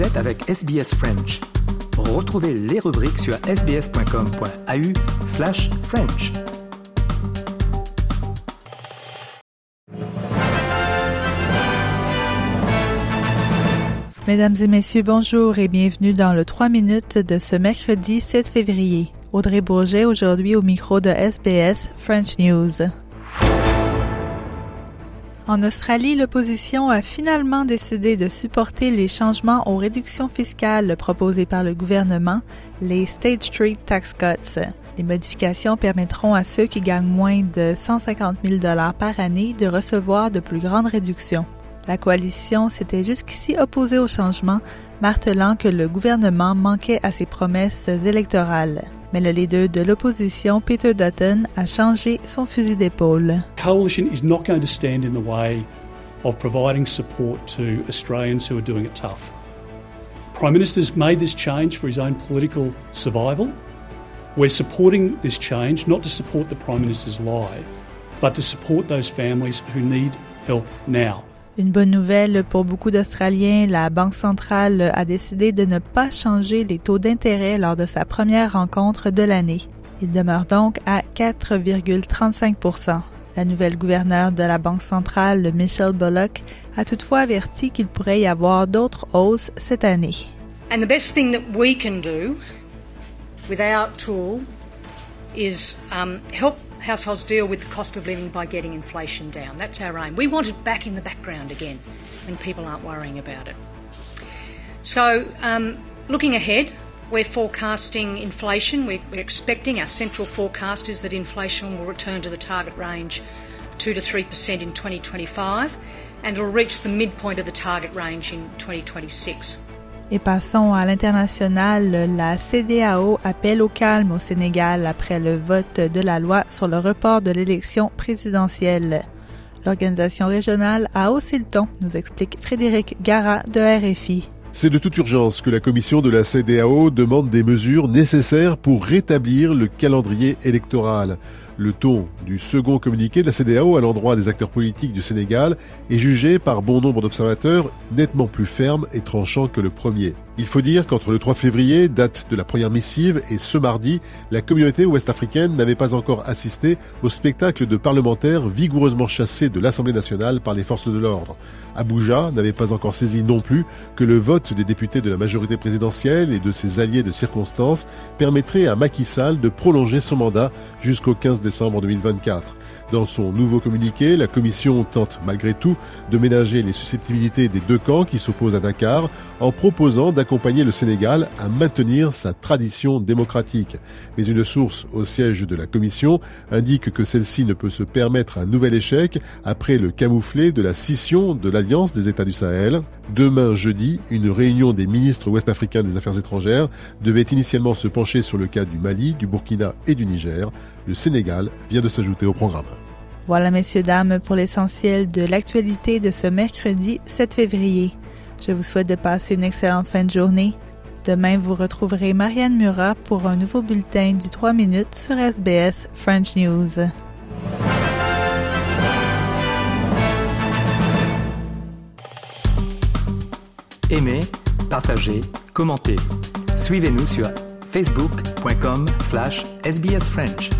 Vous êtes avec SBS French. Retrouvez les rubriques sur sbs.com.au slash French. Mesdames et messieurs, bonjour et bienvenue dans le 3 minutes de ce mercredi 7 février. Audrey Bourget aujourd'hui au micro de SBS French News. En Australie, l'opposition a finalement décidé de supporter les changements aux réductions fiscales proposées par le gouvernement, les State Street Tax Cuts. Les modifications permettront à ceux qui gagnent moins de 150 000 par année de recevoir de plus grandes réductions. La coalition s'était jusqu'ici opposée au changement, martelant que le gouvernement manquait à ses promesses électorales. Mais le leader de l'opposition, Peter Dutton, a changé son fusil d'épaule. Coalition is not going to stand in the way of providing support to Australians who are doing it tough. Prime Minister's made this change for his own political survival. We're supporting this change not to support the Prime Minister's lie, but to support those families who need help now. Une bonne nouvelle pour beaucoup d'Australiens, la Banque centrale a décidé de ne pas changer les taux d'intérêt lors de sa première rencontre de l'année. Il demeure donc à 4,35% La nouvelle gouverneure de la Banque centrale, Michelle Bullock, a toutefois averti qu'il pourrait y avoir d'autres hausses cette année. Households deal with the cost of living by getting inflation down. That's our aim. We want it back in the background again when people aren't worrying about it. So, um, looking ahead, we're forecasting inflation. We're, we're, expecting, our central forecast is that inflation will return to the target range 2 to 3% in 2025 and it'll reach the midpoint of the target range in 2026. Et passons à l'international. La CDAO appelle au calme au Sénégal après le vote de la loi sur le report de l'élection présidentielle. L'organisation régionale a haussé le ton, nous explique Frédéric Gara de RFI. C'est de toute urgence que la commission de la CDAO demande des mesures nécessaires pour rétablir le calendrier électoral. Le ton du second communiqué de la CDAO à l'endroit des acteurs politiques du Sénégal est jugé par bon nombre d'observateurs nettement plus ferme et tranchant que le premier. Il faut dire qu'entre le 3 février, date de la première missive, et ce mardi, la communauté ouest-africaine n'avait pas encore assisté au spectacle de parlementaires vigoureusement chassés de l'Assemblée nationale par les forces de l'ordre. Abuja n'avait pas encore saisi non plus que le vote des députés de la majorité présidentielle et de ses alliés de circonstance permettrait à Macky Sall de prolonger son mandat jusqu'au 15 décembre 2024. Dans son nouveau communiqué, la Commission tente malgré tout de ménager les susceptibilités des deux camps qui s'opposent à Dakar en proposant d'accompagner le Sénégal à maintenir sa tradition démocratique. Mais une source au siège de la Commission indique que celle-ci ne peut se permettre un nouvel échec après le camouflet de la scission de l'Alliance des États du Sahel. Demain jeudi, une réunion des ministres ouest-africains des Affaires étrangères devait initialement se pencher sur le cas du Mali, du Burkina et du Niger. Le Sénégal vient de s'ajouter au programme. Voilà, messieurs, dames, pour l'essentiel de l'actualité de ce mercredi 7 février. Je vous souhaite de passer une excellente fin de journée. Demain, vous retrouverez Marianne Murat pour un nouveau bulletin du 3 minutes sur SBS French News. Aimez, partagez, commentez. Suivez-nous sur facebook.com slash sbsfrench.